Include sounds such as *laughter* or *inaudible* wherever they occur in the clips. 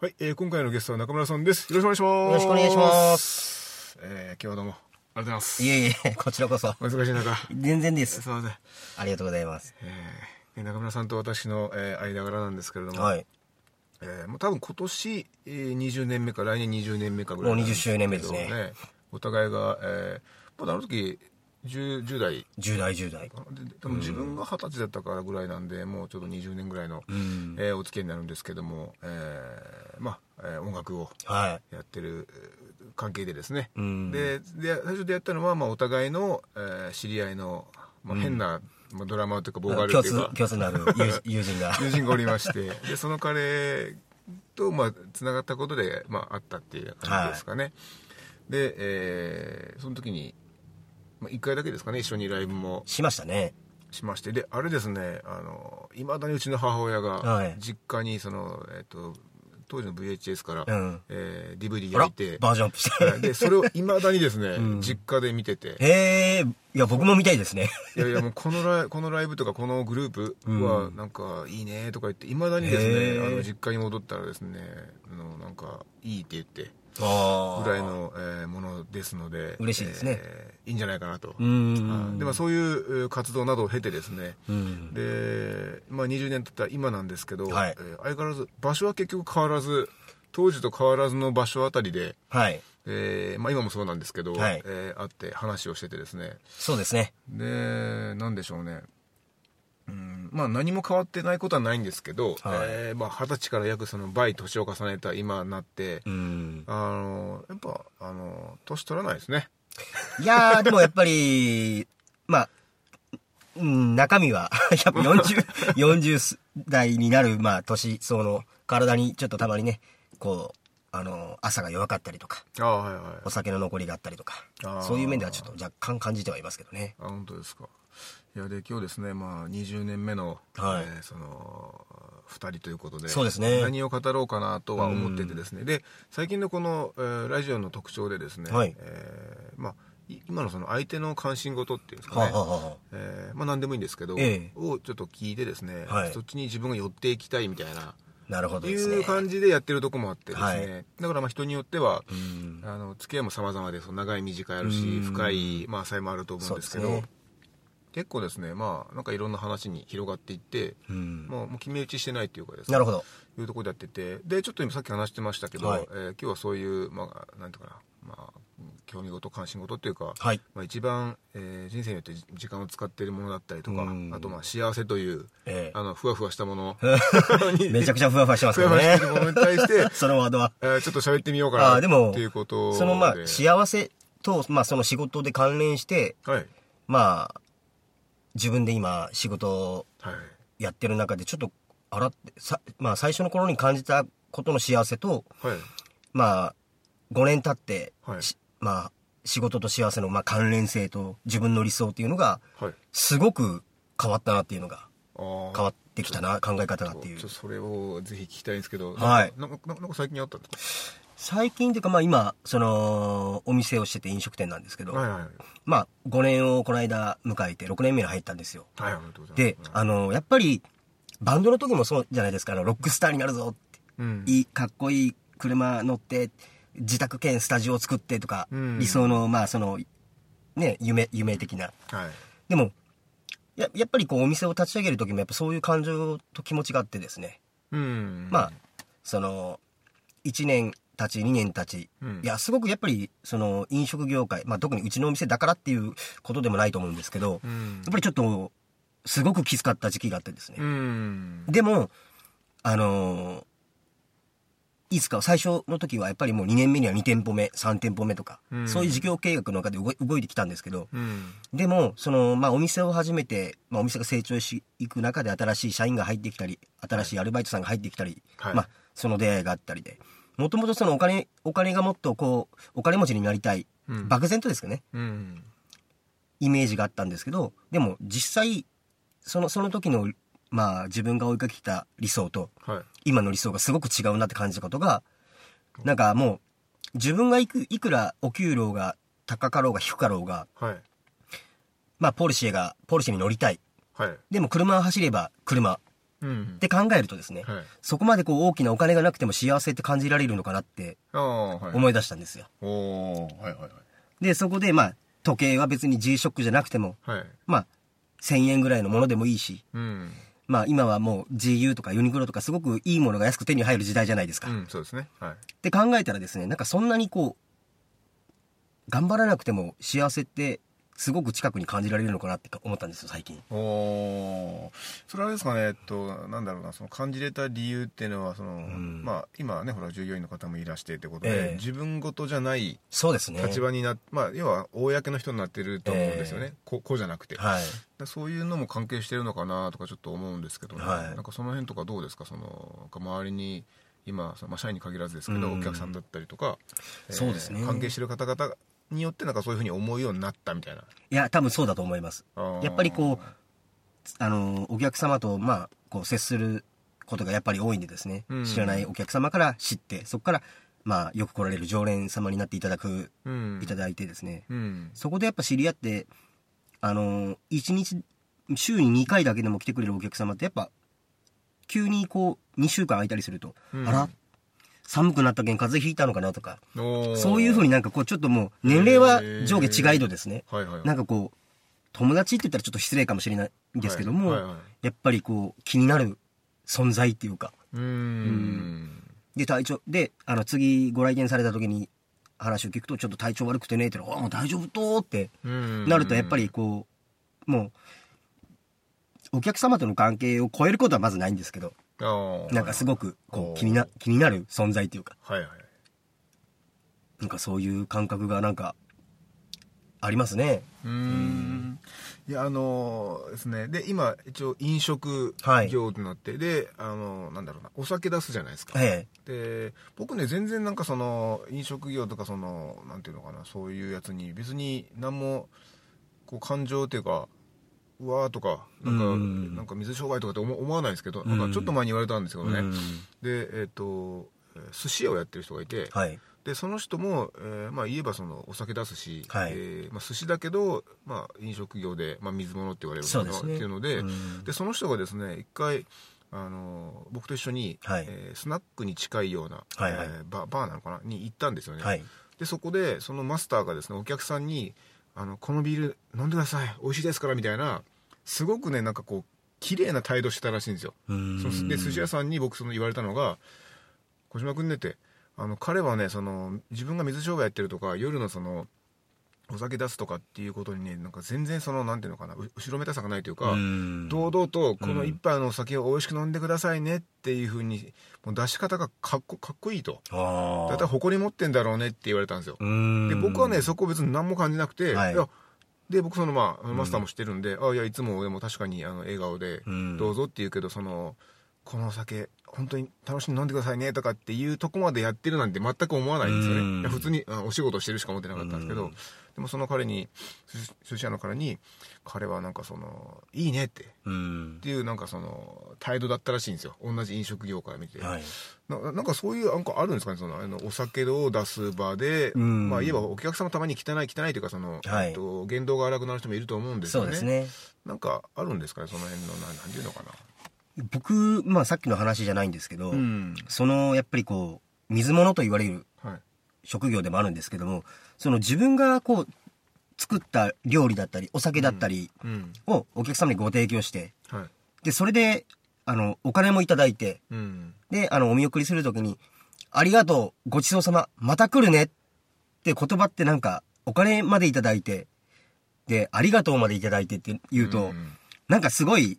はい、えー、今回のゲストは中村さんです。よろしくお願いします。よろしくお願いします。えー、今日はどうも、ありがとうございます。いえいえ、こちらこそ。お忙しい中、全然ですす。いません。ありがとうございます。えー、中村さんと私の、えー、間柄なんですけれども、はい。えー、もう多分今年、えー、20年目か、来年20年目かぐらいなんけどもう20周年目ですねお互いが、えー、まだあの時、10, 10代。10代、10代。で多分自分が二十歳だったからぐらいなんで、もうちょっと20年ぐらいの、ん。えーお付き合いになるんですけども、えーまあ、えー音楽をはやってるえー関係でですね、うん。でで最初でやったのは、まあ、お互いの、えー知り合いの、まあ、変な、まあ、ドラマというかボーカル共通っていうか、共通のある友 *laughs* 友人が。友人がおりまして。でその彼と、まあ、つながったことで、まあ、あったっていう感じですかね、で、えーその時に、まあ、1回だけですかね一緒にライブも。しましたね。しまして。であれですねいまだにうちの母親がはい。実家にその、えっと当時の VHS から、うん。えー DVD 焼いて。バージョンアップして。はい。でそれをいまだにですね、うん。実家で見てて。へえ、いや、僕も見たいですね。いやいやもうこのライこのライブとかこのグループはなんかいいねとか言っていまだにですへねー。あの実家に戻ったらですねあのなんかいいって言って。あぐらいの、えーものですので嬉しいですね。えーいいんじゃないかなと。でまあ、そういうえー活動などを経てですね、うん。で、まあ、20年経った今なんですけど、はい。えー相変わらず場所は結局変わらず当時と変わらずの場所あたりで、はい。えーまあ、今もそうなんですけど、はい。えー会って話をしててですね。そうですね。でなんでしょうねうんまあ何も変わってないことはないんですけど、はいえーまあ、20歳から約その倍年を重ねた今になって、うん。あのやっぱあの年取らないですねいやー、*laughs* でもやっぱり、まあ、うん、中身は、*laughs* やっぱ40、*laughs* 40代になる、まあ、年相の体にちょっとたまにね、こう、あの、朝が弱かったりとか、ああはいはい。お酒の残りがあったりとかあー、そういう面ではちょっと若干感じてはいますけどね。あ本当ですか。いやで今日ですねまあ20年目の、はい。えーその2人ということでそうですね。何を語ろうかなとは思っててですね。で最近のこの、えーラジオの特徴でですね、はい。えーまあい今のその相手の関心事っていうんですかね、はあ、はあはえーまあ何でもいいんですけど、ええ。をちょっと聞いてですね、はい。そっちに自分が寄っていきたいみたいなあ、なるほどいですね。う感じでやってるとこもあってですね、はい。だからまあ人によっては、うん。あの付き合いも様々でその長い短いあるしうん。深い、まあ、差異もあると思うんですけど結構ですねまあなんかいろんな話に広がっていって、うん。もうもう決め打ちしてないっていうかですねなるほど。いうところでやっててでちょっと今さっき話してましたけど、はい。えー今日はそういうまあなんていうかなまあ興味事関心事っていうか、はい。まあ、一番、えー人生によって時間を使っているものだったりとかうん。あとまあ幸せという、ええ。あのふわふわしたもの。*laughs* めちゃくちゃふわふわしてますふけどね。わふわしてる。ものに対して *laughs* そのワードは。えーちょっと喋ってみようかなでもっていうことで。そのまあ、幸せと、まあその仕事で関連して、はい。まあ、自分で今仕事をはい。やってる中でちょっとあらってさ、まあ、最初の頃に感じたことの幸せと、はい。まあ、5年経って、はい。しまあ、仕事と幸せのまあ関連性と自分の理想っていうのがはい。すごく変わったなっていうのが変わってきたな考え方がっていう。それをぜひ聞きたいんですけど、はい。なんかなんか最近あったんです最近というかまあ今そのお店をしてて飲食店なんですけど、かはいはい。まあ5年をこの間迎えて6年目に入ったんですよ。はいありがとうございます。で、あのやっぱりバンドの時もそうじゃないですかあのロックスターになるぞって。うん。いいかっこいい車乗って自宅兼スタジオを作ってとか、うん。理想のまあそのね夢夢的な。はい。でもややっぱりこうお店を立ち上げる時もやっぱそういう感情と気持ちがあってですね、うん。まあその1年経ち2年経ち、うん。いやすごくやっぱりその飲食業界、まあ、特にうちのお店だからっていうことでもないと思うんですけど、うん。やっぱりちょっとすごくきつかった時期があってですね、うん。でもあのーいつか最初の時はやっぱりもう2年目には2店舗目3店舗目とか、うん。そういう事業計画の中で動い動いてきたんですけど、うん。でもその、まあ、お店を始めて、まあ、お店が成長していく中で新しい社員が入ってきたり新しいアルバイトさんが入ってきたり、はい。まあ、その出会いがあったりでもともとそのお金お金がもっとこうお金持ちになりたい、うん。漠然とですかねうん。イメージがあったんですけどでも実際そのその時の、まあ、自分が追いかけてた理想とはい今の理想がすごく違うなって感じたことがなんかもう自分がいくいくらお給料が高かろうが低かろうが、はい。まあ、ポルシェがポルシェに乗りたい。はい。でも車を走れば車。っうん。て考えるとですね、はい。そこまでこう大きなお金がなくても幸せって感じられるのかなって思い出したんですよ。はいはいはい。で、そこでまあ時計は別に G-SHOCK じゃなくても、はい。まあ1000円ぐらいのものでもいいし、うんまあ今はもう GU とかユニクロとかすごくいいものが安く手に入る時代じゃないですか。っうんそうですねはいて考えたらですね、なんかそんなにこう、頑張らなくても幸せってすごく近くに感じられるのかなって思ったんですよ、最近。おおそれはですかねえっとなんだろうなその感じれた理由っていうのはその、ん。まあ今ねほら従業員の方もいらしてってことで、ええ。自分事じゃないそうですね。立場になっまあ要は公の人になってると思うんですよね、えここうじゃなくて、はい。だそういうのも関係してるのかなとかちょっと思うんですけどね、はい。なんかその辺とかどうですか？その周りに今、まあ、社員に限らずですけど、うん。お客さんだったりとか、そうですね。関係してる方々によってなんかそういうふうに思うようになったみたいな。いや、多分そうだと思います。やっぱりこう、あの、お客様と、まあ、こう、接することがやっぱり多いんでですね、うん。知らないお客様から知って、そこから、まあ、よく来られる常連様になっていただく、うん。いただいてですね、うん。そこでやっぱ知り合って、あの、一日、週に2回だけでも来てくれるお客様って、やっぱ、急にこう、2週間空いたりすると、うん。あら、寒くなったけん風邪ひいたのかなとか、そういうふうになんかこう、ちょっともう、年齢は上下違いどですね、はいはい。なんかこう、友達って言ったらちょっと失礼かもしれないんですけども、はいはい。はいやっぱりこう、気になる存在っていうか、うーん。で、体調、で、あの、次ご来店された時に話を聞くと、ちょっと体調悪くてね、ってあ、もう大丈夫とってうん。なると、やっぱりこう、もう、お客様との関係を超えることはまずないんですけど、なんかすごく、こう、気にな、気になる存在っていうか、はいはい。なんかそういう感覚がなんか、ありますね。うーん。いやあのーですね。で今一応飲食はい。業となって、であのーなんだろうな。お酒出すじゃないですか、え。で僕ね全然なんかその飲食業とかそのなんていうのかなそういうやつに別に何もこう感情っていうかうわーとかなんかうん。なんか水商売とかって思思わないんですけど、うんなん。かちょっと前に言われたんですけえどね、うん。でえっ、ー寿司屋をやってる人がいて、はい。でその人も、えーまあ、言えばそのお酒出すし、はい。えーまあ、寿司だけど、まあ、飲食業で、まあ、水物って言われるそうですね。っていうので,、うん。でその人がですね一回あの僕と一緒に、はい。えースナックに近いような、はいはい。えーババーなのかな？に行ったんですよね、はい。でそこでそのマスターがですねお客さんにあの「このビール飲んでください。美味しいですから」みたいなすごくねなんかこう綺麗な態度してたらしいんですよ。で寿司屋さんに僕その言われたのが「小島君ね」ってあの彼はねその自分が水商売やってるとか夜のそのお酒出すとかっていうことにねなんか全然そのなんていうのかなう後ろめたさがないというか、うん。堂々とこの一杯のお酒を美味しく飲んでくださいねっていうふうにもう出し方がかっこかっこいいと。だいたい誇り持ってんだろうねって言われたんですよ。うん。で僕はねそこ別に何も感じなくて、はい。いやで僕そのまあマスターも知ってるんで、あいやいつもでも確かにあの笑顔でうん。どうぞって言うけどそのこのお酒本当に楽しんで飲んでくださいねとかっていうとこまでやってるなんて全く思わないんですようん。ね普通にあお仕事してるしか思ってなかったんですけどうん。でもその彼に寿司屋の彼に彼はなんかそのいいねってっうん。ていうなんかその態度だったらしいんですよ。同じ飲食業から見て、はい。ななんかそういうなんかあるんですかね？そのあのお酒を出す場で、うん。まあ言えばお客様たまに汚い汚いというかその、はい。えっと、言動が荒くなる人もいると思うんですよね。そうですね。なんかあるんですかね？その辺のなんなんていうのかな？僕、まあさっきの話じゃないんですけど、ん。そのやっぱりこう、水物と言われるはい。職業でもあるんですけども、その自分がこう、作った料理だったり、お酒だったりうん。をお客様にご提供して、はい。で、それで、あの、お金もいただいて、うん。で、あの、お見送りするときに、ありがとう、ごちそうさま、また来るねって言葉ってなんか、お金までいただいて、で、ありがとうまでいただいてって言うと、ん。なんかすごい、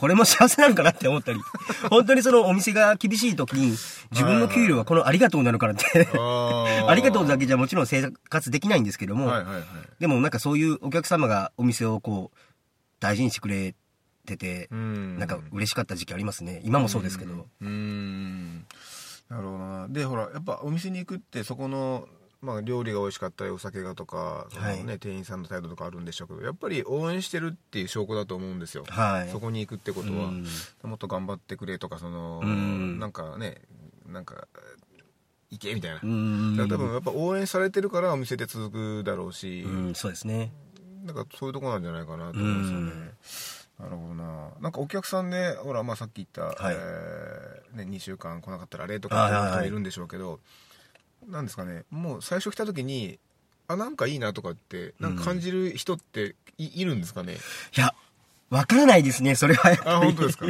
これも幸せなのかなって思ったり、*laughs* 本当にそのお店が厳しい時に、自分の給料はこのありがとうなのかなって、あありがとうだけじゃもちろん生活できないんですけども。でもなんかそういうお客様がお店をこう、大事にしてくれてて、うん。なんか嬉しかった時期ありますね。今もそうですけど。うーん。なるほどな。でほらやっぱお店に行くってそこの、まあ、料理が美味しかったりお酒がとかその、ねはい店員さんの態度とかあるんでしょうけどやっぱり応援してるっていう証拠だと思うんですよ、はい。そこに行くってことは、うん。もっと頑張ってくれとかその、うん。なんかねなんか行けみたいな、多分やっぱ応援されてるからお店で続くだろうし、うん、そうですね。なんかそういうとこなんじゃないかなと思うんですよね。なるほどな。なんかお客さんで、ほら、まあさっき言った、はい。えーね、2週間来なかったらあれとはいはいはいか人もいるんでしょうけど、なんですかね、もう最初来た時に、あ、なんかいいなとかって、なんか感じる人ってい,、いるんですかね？いや、わからないですね、それはやっぱり。あ、本当ですか？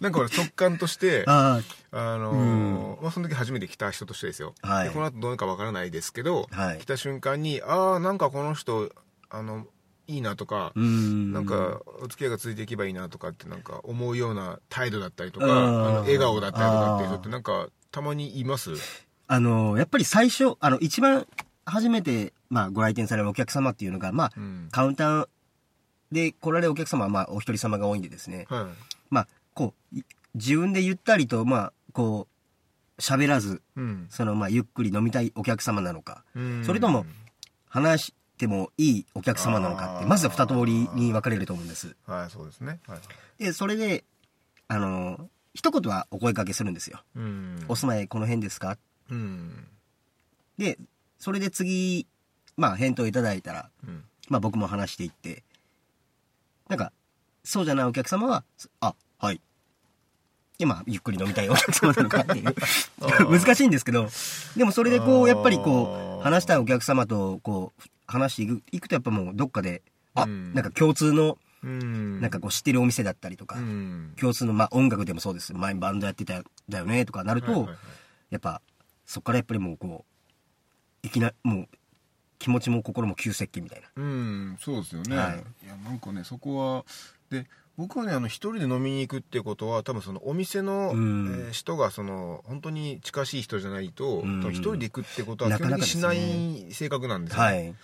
なんかほら直感として、*laughs* ああ。のーまあ、その時初めて来た人としてですよ。はい。でこの後どうなるかわからないですけど、はい。来た瞬間に、ああ、なんかこの人、あの、いいなとか、うん。なんか、お付き合いが続いていけばいいなとかってなんか思うような態度だったりとか、笑顔だったりとかっていう人ってなんか、たまにいます？あの、やっぱり最初、あの、一番初めて、まあ、ご来店されるお客様っていうのが、まあ、うん。カウンターで来られるお客様は、まあ、お一人様が多いんでですね、はい。まあ、こう、い自分でゆったりと、まあ、こう、喋らず、うん。その、まあ、ゆっくり飲みたいお客様なのか、うんそれとも、話してもいいお客様なのかって、まずは二通りに分かれると思うんです。はい、そうですね。はい。で、それで、あの、一言はお声掛けするんですよ。うん。お住まいこの辺ですかうん。で、それで次、まあ、返答いただいたら、うん。まあ僕も話していって、なんか、そうじゃないお客様は、あ、はい。で、まあ、ゆっくり飲みたいお客様なのかっていう。難しいんですけど、でもそれでこう、やっぱりこう、話したいお客様と、こう、話していく、いくとやっぱもうどっかで、あ、うんなんか共通の、うん。なんかこう知ってるお店だったりとか、うん。共通の、まあ音楽でもそうです。前バンドやってただよねとかなると、はいはいはいやっぱ、そこからやっぱりもうこう、いきな、もう、気持ちも心も急接近みたいな。うん、そうですよね。はいい、や、なんかね、そこは、で、僕はね、あの、一人で飲みに行くってことは、多分そのお店の、うんえー人が、その、本当に近しい人じゃないと、うん多分一人で行くってことは、基なかなか本的にしない性格なんですよ、はい。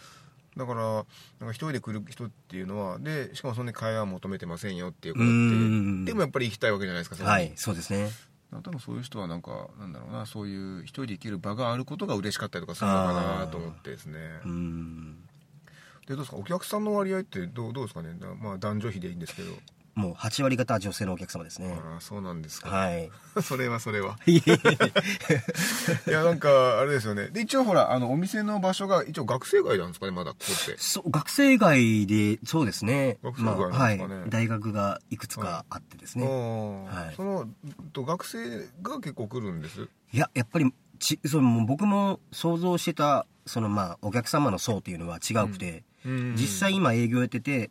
だから、なんか一人で来る人っていうのは、で、しかもそんなに会話は求めてませんよっていうことうんって、でもやっぱり行きたいわけじゃないですか、はい、そうですね。多分そういう人はなんか、なんだろうな、そういう一人で行ける場があることが嬉しかったりとかするのかなと思ってですね。うん。で、どうですか？お客さんの割合ってどうどうですかね？だまあ男女比でいいんですけど。もう8割方女性のお客様ですね。あら、そうなんですか。はい。*laughs* それはそれは。いいや、なんか、あれですよね。で、一応ほら、あの、お店の場所が、一応学生街なんですかね、まだ、ここって。そう、学生街で、そうですね。学生街なんですはいかね。大学がいくつかあってですね。ああはいその、と学生が結構来るんです？いや、やっぱり、ち、その、僕も想像してた、その、まあ、お客様の層っていうのは違うくて、うん実際今営業やってて、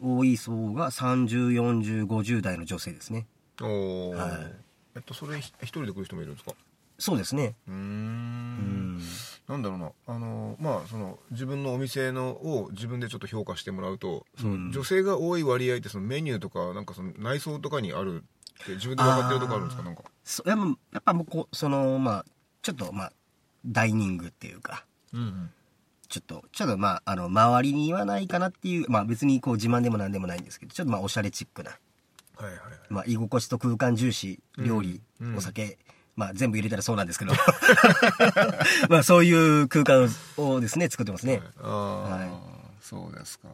多い層が30、40、50代の女性ですね。おお、はいえっと、それ、ひ一人で来る人もいるんですか？そうですね。うー。うんん。なんだろうな。あの、まあ、その、自分のお店のを自分でちょっと評価してもらうと、その女性が多い割合って、そのメニューとか、なんかその内装とかにあるって、自分で分かってるとこあるんですか？なんか。そやっぱ、やっぱもうこう、その、まあ、ちょっと、まあ、ダイニングっていうか、うん。ちょっと、ちょっとまあ、あの、周りにはないかなっていう、まあ別にこう自慢でもなんでもないんですけど、ちょっとまあおしゃれチックな、はいはいはい。まあ居心地と空間重視、料理、うんお酒、まあ全部入れたらそうなんですけど、*laughs* まあそういう空間をですね、作ってますね。ああ、はい。そうですか。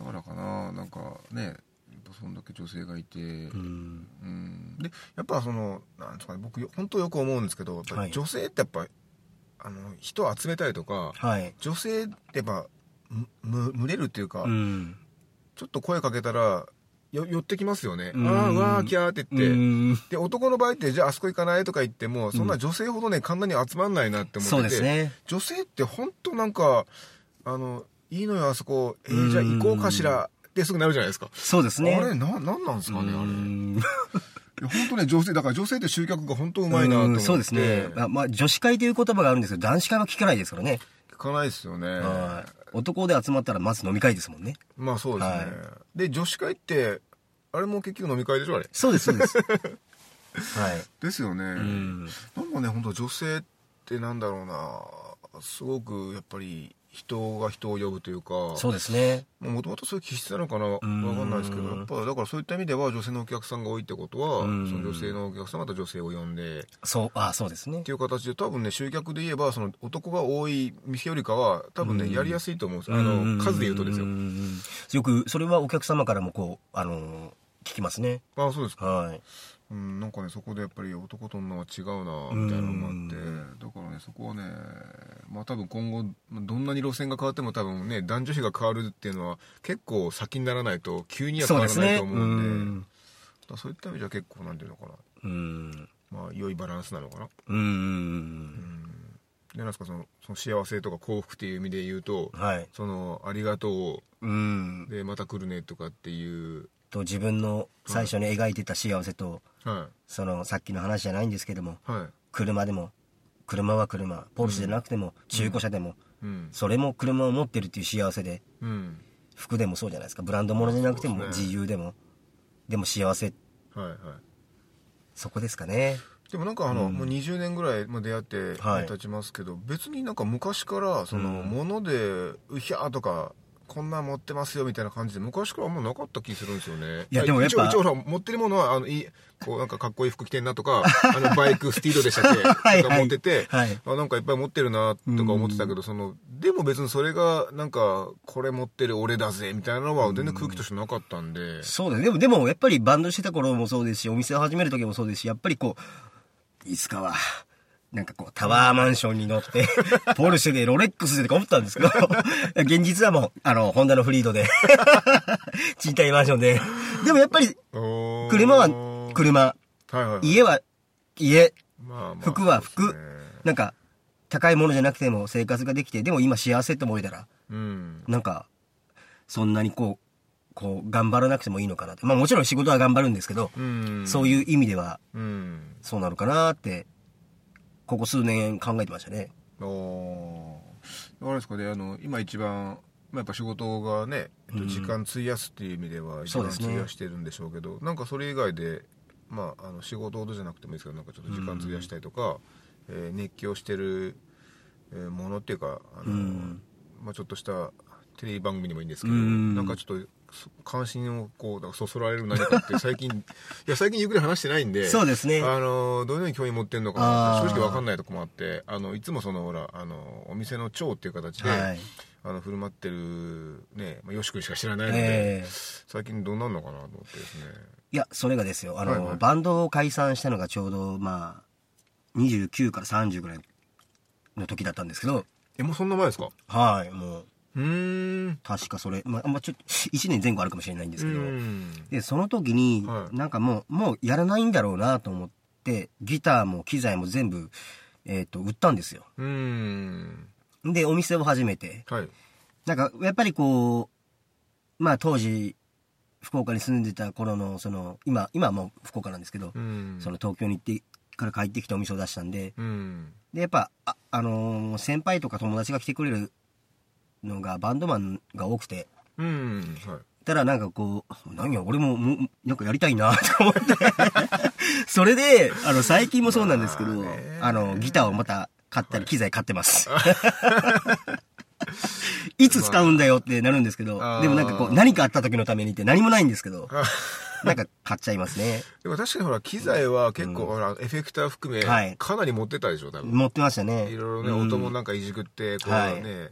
だからかな、なんかね、やっぱそんだけ女性がいて、うん。うん。でやっぱそのなんですかね僕よ本当よく思うんですけど女性ってやっぱあの人を集めたりとかはい。女性ってやっぱむむ群れるっていうか、うん。ちょっと声かけたらよ寄ってきますよね、うん。ああうわーキャーって言って、うん。で男の場合ってじゃああそこ行かないとか言ってもそんな女性ほどね簡単に集まんないなって思ってて、そうね。女性って本当なんかあのいいのよあそこ。えーじゃあ行こうかしら。ってすぐなるじゃないですか。そうですね。あれななんなんですかねあれ本当ね、女性、だから女性って集客が本当うまいなと思って。うんそうですね。まあ、まあ、女子会という言葉があるんですけど、男子会は聞かないですからね。聞かないですよね。はい男で集まったらまず飲み会ですもんね。まあそうですね。はいで、女子会って、あれも結局飲み会でしょあれ？そうです、そうです。*laughs* はい。ですよね、うん。なんかね本当女性ってなんだろうなすごくやっぱり人が人を呼ぶというかそうですね。もともとそういう気質なのかなわかんないですけどやっぱだからそういった意味では女性のお客さんが多いってことはそうん。の女性のお客さんまた女性を呼んでっそう、あそうですね。て。いう形で多分ね集客で言えばその男が多い店よりかは多分ねやりやすいと思うんですよ。あの数で言うとですよ。よく、それはお客様からもこう、あのー聞きますね。あそうですか。はい。うん、なんかねそこでやっぱり男と女は違うなみたいなのもあってだからねそこはねまあ多分今後どんなに路線が変わっても多分ね男女比が変わるっていうのは結構先にならないと急には変わらない。と思うんでうんだからそういった意味じゃ結構なんていうのかなうん。まあ良いバランスなのかなうんうんでなんですかそのその幸せとか幸福っていう意味で言うとうん。はい。そのありがとうんう。でまた来るねとかっていうと、自分の最初に描いてた幸せと、はその、さっきの話じゃないんですけども、いはい。車でも、車は車、ポルシェじゃなくても、中古車でも、うん。それも車を持ってるっていう幸せで、うん。服でもそうじゃないですか。ブランド物じゃなくても、自由でも、でも幸せ、はいはい。そこですかね。でもなんかあの、もう20年ぐらいまあ出会ってはい。経ちますけど、別になんか昔からその物でうひゃーとかこんなん持ってますよみたいな感じで昔からあんまなかった気するんですよね。いやでもやっぱ一応一応持ってるものはあのいいこうなんかかっこいい服着てんなとかあの *laughs* バイクスティードでしたっけ？はいとか持ってて、はい。あなんかいっぱい持ってるなとか思ってたけど、そのでも別にそれがなんかこれ持ってる俺だぜみたいなのは全然空気としてなかったんで、そうだね。でも、でも、やっぱりバンドしてた頃もそうですし、お店を始める時もそうですし、やっぱりこう、いつかは、なんかこう、タワーマンションに乗って、*laughs* ポルシェでロレックスでとか思ったんですけど、*laughs* 現実はもう、あの、ホンダのフリードで、*laughs* 賃貸マンションで。でもやっぱり、車は車、はいはいはい。家は家、まあまあ服は服。ね。なんか、高いものじゃなくても生活ができて、でも今幸せと思えたら、うん。なんか、そんなにこう、こう、頑張らなくてもいいのかなって。まあもちろん仕事は頑張るんですけど、うん。そういう意味では、うん。そうなるかなって、ここ数年考えてましたね。おー。あれですかねあの今一番まあ、やっぱ仕事がね、えっと時間費やすっていう意味では一番費やしてるんでしょうけどなんかそれ以外で、まあ、あの仕事ほどじゃなくてもいいですけどなんかちょっと時間費やしたりとか、えー熱狂してる、えーものっていうかあの、うん。まあ、ちょっとしたテレビ番組にもいいんですけど、うん。なんかちょっとそ関心をこうだそそられる何かって最近いや最近ゆっくり話してないんでそうですね。あのどのように興味持ってるのかな正直わかんないとこもあってあのいつもそのほらあのお店の長っていう形で、はい。あの振る舞ってるね、まあ、よし君しか知らないので、ええ。最近どうなるのかなと思ってですね。いや、それがですよ。あの、はいはい。バンドを解散したのがちょうど、まあ、29から30ぐらいの時だったんですけど、えもうそんな前ですか？はい、もう、うーん確かそれ、まあ、まあ、ちょっと、1年前後あるかもしれないんですけど、うん。で、その時に、はい。なんかもう、もうやらないんだろうなと思って、ギターも機材も全部、えっ、と、売ったんですよ。うん。で、お店を始めて、はい。なんか、やっぱりこう、まあ当時、福岡に住んでた頃の、その、今、今はもう福岡なんですけど、うん。その東京に行ってから帰ってきてお店を出したんで、うん。で、やっぱ、あ、あのー先輩とか友達が来てくれるのがバンドマンが多くて、うんはい。たらなんかこう、何や、俺ももう、なんかやりたいな、*laughs* と思って。それで、あの、最近もそうなんですけど、まあの、ギターをまた買ったり、機材買ってます。*laughs* いつ使うんだよってなるんですけど、でもなんかこう、何かあった時のためにって何もないんですけど、なんか買っちゃいますね。でも確かにほら機材は結構、ほらエフェクター含め、はい。かなり持ってたでしょ多分。持ってましたね。いろいろね、うん音もなんかいじくってこうはい。ね、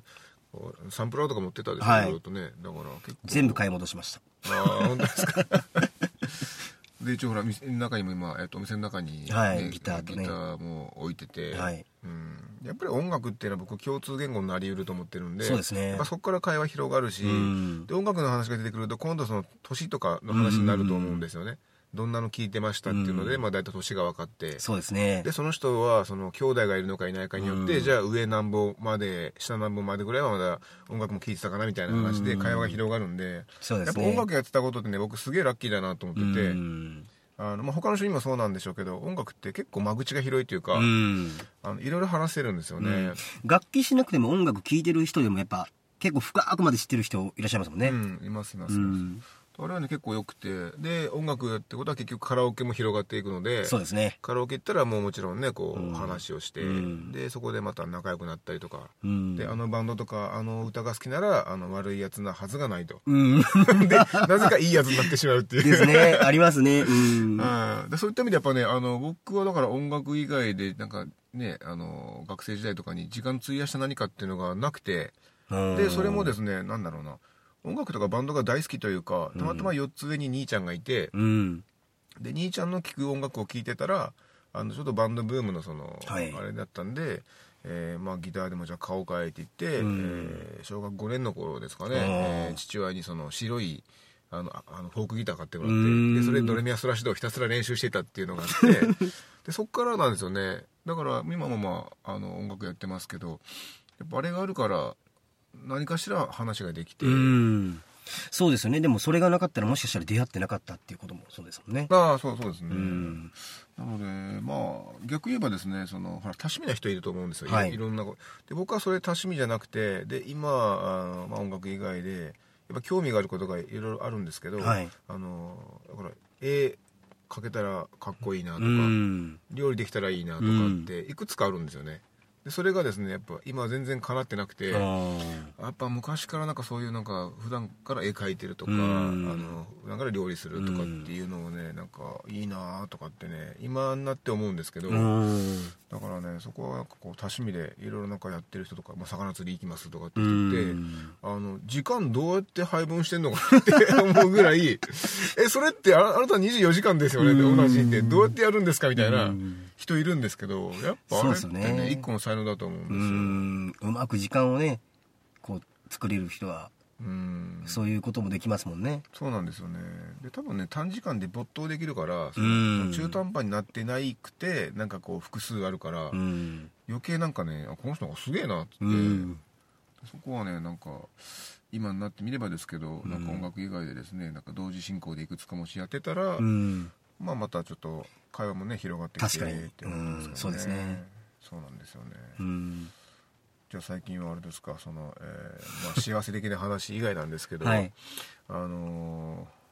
サンプラーとか持ってたでしょ、はい。いろいろとね。だから結構。全部買い戻しました。ああ本当ですか。*laughs* で一応ほら店の中にも今、えっと、お店の中に、はいギターとね。ギターも置いてて、はい。うん、やっぱり音楽っていうのは僕共通言語になり得ると思ってるんでそうですね。そこから会話広がるし、うん。で音楽の話が出てくると今度その年とかの話になると思うんですよね、どんなの聞いてましたっていうので、まあ、大体年が分かって。そうですね。で。その人はその兄弟がいるのかいないかによって、うん。じゃあ上なんぼまで下なんぼまでぐらいはまだ音楽も聴いてたかなみたいな話でうん。会話が広がるんで、やっぱそうですね。音楽やってたことってね僕すげえラッキーだなと思ってて、うん。あのまあ、他の人にもそうなんでしょうけど音楽って結構間口が広いというか、うん。あのいろいろ話せるんですよね、楽器しなくても音楽聴いてる人でもやっぱ結構深くまで知ってる人いらっしゃいますもんね。うんいますいます、うんあれはね結構良くてで音楽ってことは結局カラオケも広がっていくのでそうですね。カラオケ行ったらもうもちろんねこう、うん話をして、うんでそこでまた仲良くなったりとか、うん。であのバンドとかあの歌が好きならあの悪いやつなはずがないとうん。*laughs* でなぜかいいやつになってしまうっていうですね。ありますね。うん。うんでそういった意味でやっぱねあの僕はだから音楽以外でなんかねあの学生時代とかに時間費やした何かっていうのがなくてでそれもですねなんだろうな音楽とかバンドが大好きというかたまたま4つ上に兄ちゃんがいて、うん。で兄ちゃんの聴く音楽を聴いてたらあのちょっとバンドブームのその、はい。あれだったんで、えーまあ、ギターでもじゃあ買おうかいって言って、うん。えー小学5年の頃ですかね、えー父親にその白いあのああのフォークギター買ってもらっうん。てでそれでドレミアスラシドをひたすら練習してたっていうのがあって *laughs* でそっからなんですよね。だから今もまああの音楽やってますけどやっぱあれがあるから何かしら話ができて、うん。そうですよね。でもそれがなかったらもしかしたら出会ってなかったっていうこともそうですもんね。ああそうそうですね、うん。なのでまあ逆言えばですねそのほら多趣味な人いると思うんですよ、いはいいろんなことで僕はそれ多趣味じゃなくてで今あの、まあ、音楽以外でやっぱ興味があることがいろいろあるんですけど、はいあのだから絵描けたらかっこいいなとか、うん。料理できたらいいなとかっていくつかあるんですよねでそれがですねやっぱ今は全然叶ってなくて、あやっぱ昔からなんかそういうなんか普段から絵描いてるとか、うん。あの普段から料理するとかっていうのをねなんかいいなとかってね今になって思うんですけど、ーうん。だからねそこはなんかこう多趣味でいろいろなんかやってる人とか、まあ、魚釣り行きますとかって人って、うん。あの時間どうやって配分してんのかなって思うぐらい *laughs* えそれってああなた24時間ですよね同じってどうやってやるんですかみたいなうん人いるんですけどやっぱあれってねね一個の才能だと思うんうですよ。ん。うまく時間をね、こう、作れる人は、うんそういうこともできますもんね。そうなんですよねで多分ね短時間で没頭できるから中途半端になってないくてなんかこう複数あるから、うん。余計なんかねあこの人がすげえなって、うん。そこはねなんか今になってみればですけど、なんか音楽以外でですねなんか同時進行でいくつかもしやってたら、うん。まあまたちょっと会話もね広がってきて確かにって思うんですけどうんそうですね。そうなんですよね、うん。じゃあ最近はあれですかその、えーまあ、*laughs* 幸せ的な話以外なんですけど、はい。あのー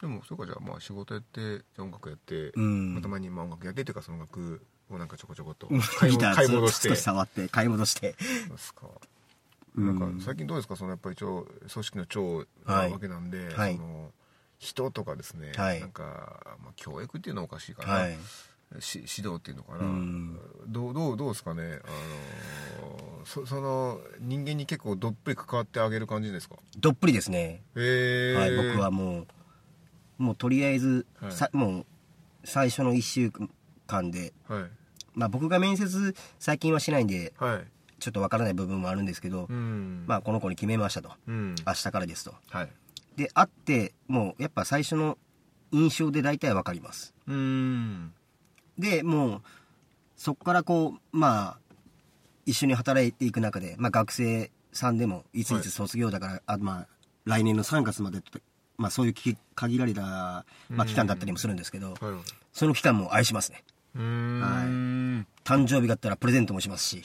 でもそうかじゃあまあ仕事やって音楽やって、うん。まあたまにまあ音楽やってっていうかその音楽をなんかちょこちょこと。ギ買い買い戻して。少し触って、買い戻して。そうですか。うん。なんか最近どうですかそのやっぱり一応組織の長なはいわけなんで、はい。その人とかですね、はい。なんか、まあ、教育っていうのはおかしいかな、はい。し指導っていうのかな、うん。どうどうどうですかね。あのそその人間に結構どっぷり関わってあげる感じですか？どっぷりですね。へえはい、僕はもう、もうとりあえず、はい。さもう、最初の1週間で、はい。まあ僕が面接最近はしないんで、はい。ちょっとわからない部分もあるんですけど、うん。まあこの子に決めましたと。うん。明日からですと。はいで、会って、もうやっぱ最初の印象で大体わかります。うんで、もう、そこからこう、まあ、一緒に働いていく中で、まあ学生さんでも、いついつ卒業だから、あまあ、来年の3月までと、まあそういうき限られた、まあ期間だったりもするんですけど、はいその期間も愛しますね。うーん誕生日があったらプレゼントもしますし、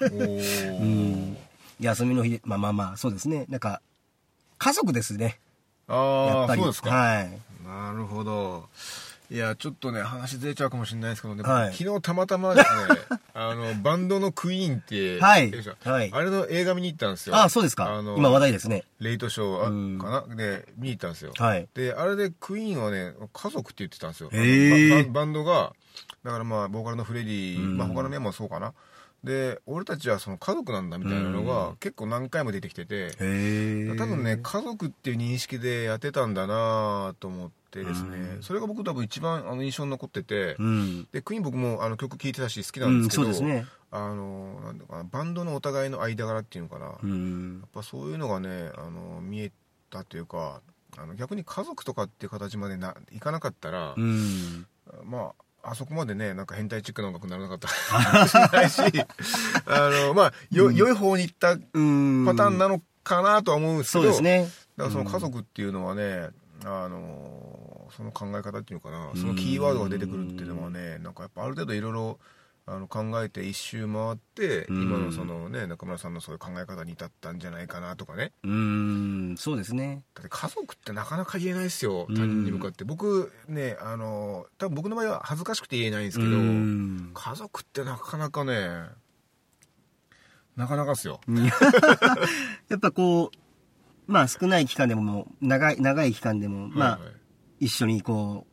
おー *laughs* 休みの日で、まあまあまあ、そうですね。なんか、家族ですね。やあ。あそうですか、はい。なるほど。いやちょっとね話ずれちゃうかもしれないですけどね、はい。昨日たまたまですね *laughs* あのバンドのクイーンって、はい。はい。あれの映画見に行ったんですよ。ああ、そうですか。あの今話題ですね。レイトショうんーあかな？で見に行ったんですよ、はい。であれでクイーンはね家族って言ってたんですよ、バンドがだからまあボーカルのフレディ、うん。まあ、他のメンバーもそうかなで俺たちはその家族なんだみたいなのが結構何回も出てきてて、へえ。多分ね家族っていう認識でやってたんだなと思ってですね、うんそれが僕多分一番あの印象に残ってて、うん。でクイーン僕もあの曲聴いてたし好きなうんん、ですけど、そうですね。あのなんだかなバンドのお互いの間柄っていうのかな、やっうん。ぱそういうのがねあの見えたというかあの逆に家族とかっていう形までないかなかったら、うん。まああそこまでねなんか変態チックな音楽にならなかったかもしれないしあのまあよ、良い方に行ったうん。パターンなのかなとは思うんですけど、そうですね。だからその家族っていうのはね、あのその考え方っていうのかなそのキーワードが出てくるっていうのはねなんかやっぱある程度いろいろあの考えて一周回って、うん。今のそのね中村さんのそういう考え方に至ったんじゃないかなとかね。うーん。そうですね。だって家族ってなかなか言えないですようん。他人に向かって、僕ねあの多分僕の場合は恥ずかしくて言えないんですけど、家族ってなかなかねなかなかっすよ。*laughs* やっぱこうまあ少ない期間でも長い長い期間でもまあ、はいはい。一緒にこう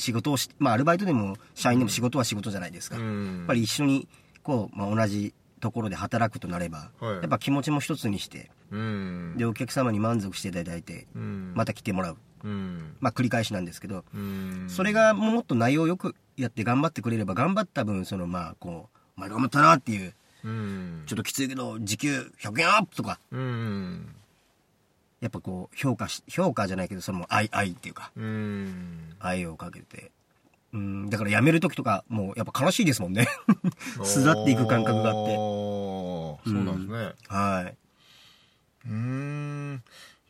仕事をしまあアルバイトでも社員でも仕事は仕事じゃないですか、やうん。っぱり一緒にこう、まあ、同じところで働くとなれば、はい。やっぱ気持ちも一つにしてうん。でお客様に満足していただいてうん。また来てもらう。うん。まあ繰り返しなんですけどうん。それがもっと内容よくやって頑張ってくれれば頑張った分そのまあこう「お前頑張ったな」っていううん。ちょっときついけど時給100円アップとかうんやっぱこう評価し評価じゃないけどその愛愛っていうかうん。愛をかけて。うんだから辞める時とかもうやっぱ悲しいですもんね。*laughs* 巣立っていく感覚があって。そうなんですね。はい。うーん。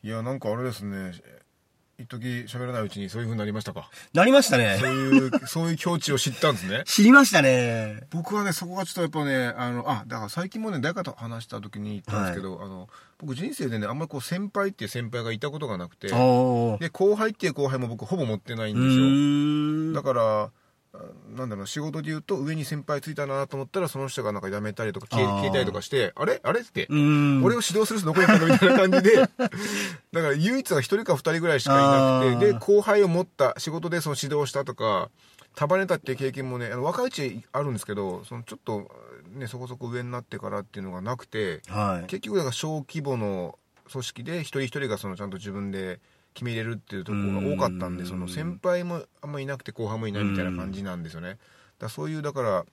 いやなんかあれですね一時喋らないうちにそういう風になりましたか？なりましたそうね。いうそういう境地を知ったんですね *laughs* 知りましたね。僕はねそこがちょっとやっぱねあのあだから最近もね誰かと話した時に言ったんですけど、あの僕人生でねあんまりこう先輩っていう先輩がいたことがなくて。で後輩っていう後輩も僕ほぼ持ってないんうですよ。だからあなんだろう仕事で言うと上に先輩ついたなと思ったらその人がなんか辞めたりとか消え消えたりとかしてあれ？あれ？って。俺を指導する人どこに行ったのみたいな感じで。*laughs* だから唯一が一人か二人ぐらいしかいなくて。で後輩を持った仕事でその指導したとか束ねたっていう経験もねあの若いうちあるんですけどそのちょっとねそこそこ上になってからっていうのがなくてはい。結局だから小規模の組織で一人一人がそのちゃんと自分で決めれるっていうところが多かったんでうんその先輩もあんまいなくて後輩もいないみたいな感じなんですよねだからそういうだから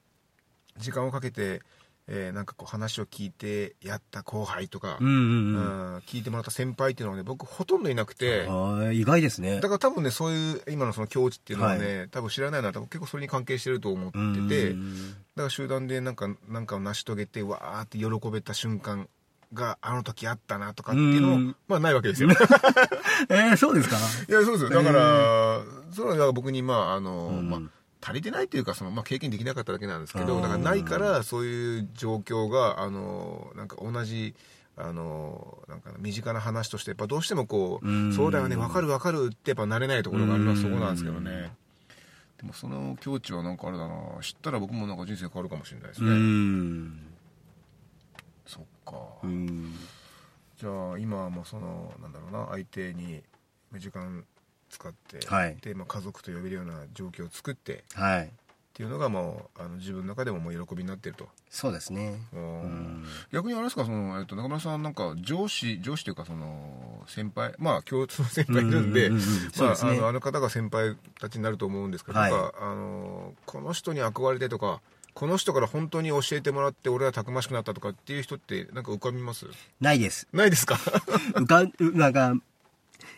時間をかけて、えーなんかこう話を聞いてやった後輩とか、うんうんうん。うん聞いてもらった先輩っていうのはね僕ほとんどいなくてはい。意外ですねだ。から多分ねそういう今のその境地っていうのはね、多分知らないのは多分結構それに関係してると思ってうんてだから集団でなんかなんかを成し遂げてわーって喜べた瞬間があの時あったなとかっていうのもうん。まあないわけですよ。い *laughs* えー、そうですかやそうですよ。だから、それは僕にまああの、うん。まあ足りてないというかその、まあ、経験できなかっただけなんですけうんどだからないからそういう状況があのなんか同じあのなんか身近な話としてやっぱどうしてもこう、うん。そうだよね分かる分かるってやっぱなれないところがあります、うん。そこなんですけどね。でもその境地はなんかあれだな。知ったら僕もなんか人生変わるかもしれないですうね、か、うん。じゃあ今はもうそのなんだろうな相手に時間使って、はいでまあ、家族と呼べるような状況を作ってはい。っていうのがもうあの自分の中でももう喜びになってると、そうですね。うんうん。逆にあれですかその、えっと、中村さんなんか上司上司というかその先輩まあ共通の先輩いるんであのあの方が先輩たちになると思うんですけど、はいなんかあのこの人に憧れてとかこの人から本当に教えてもらって俺はたくましくなったとかっていう人ってなんか浮かびます？ないです。ないですか？*laughs* 浮かん、なんか、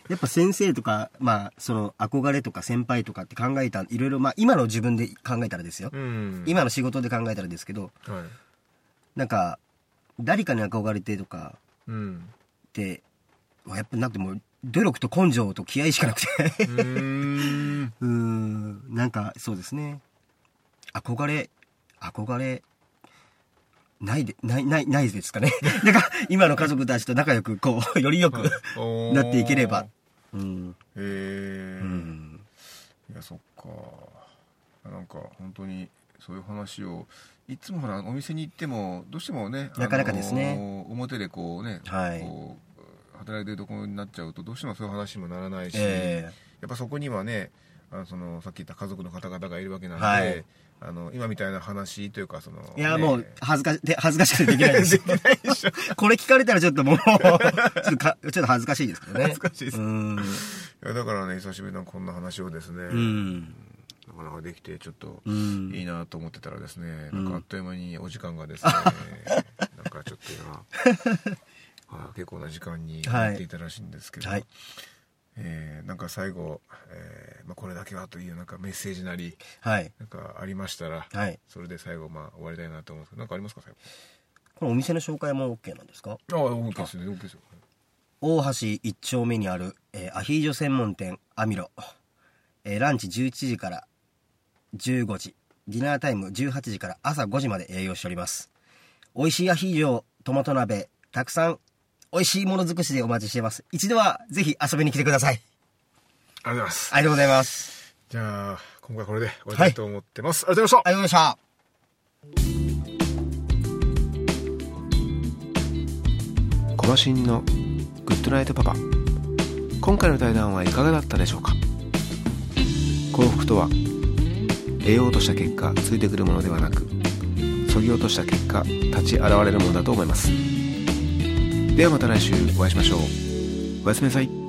やっぱ先生とか、まあ、その憧れとか先輩とかって考えた、いろいろ、まあ、今の自分で考えたらですよ。うん今の仕事で考えたらですけど、はいなんか、誰かに憧れてとかうんって、まあやっぱなんてもう、努力と根性と気合しかなくて。う *laughs* ん、なんか、そうですね。憧れ、憧れ、ないで、ない、ない、ないですかね。*laughs* なんか、今の家族たちと仲良く、こう、*laughs* よりよくなっていければ。うん。へえうん。いやそっかなんか本当にそういう話をいつもほらお店に行ってもどうしてもねなかなかですねあのー表でこうね、はいこう働いてるところになっちゃうとどうしてもそういう話にもならないし、えやっぱそこにはねあのそのさっき言った家族の方々がいるわけなんで、はいあの今みたいな話というかそのえいや、ねもう、恥ずかし、で恥ずかしくてできないです。*laughs* これ聞かれたらちょっともう、ちょっとか、ちょっと恥ずかしいですけどね。恥ずかしいですうん。いやだからね久しぶりのこんな話をですね、うん。なかなかできてちょっとうんいいなと思ってたらですね、うんなんかあっという間にお時間がですね、なんかちょっと今あ *laughs* 結構な時間になっていたらしいんですけど、はい。えーなんか最後、えーまあ、これだけはというなんかメッセージなりはい。なんかありましたら、はい。それで最後まあ終わりたいなと思うんですけどなんかありますか最このお店の紹介も OK なんですか？後ああ OK ですね OK ですよ大橋一丁目にある、えーアヒージョ専門店アミロ、えーランチ11時から15時ディナータイム18時から朝5時まで営業しております。美味しいアヒージョ、トマト鍋、たくさん美味しいもの尽くしでお待ちしています。一度はぜひ遊びに来てください。ありがとうございます。ありがとうございます。じゃあ、今回はこれで終わりたいと思ってます。ありがとうございました。ありがとうございました。コマシンのグッドナイトパパ今回の対談はいかがだったでしょうか？幸福とは得ようとした結果ついてくるものではなくそぎ落とした結果立ち現れるものだと思いますではまた来週お会いしましょう。おやすみなさい。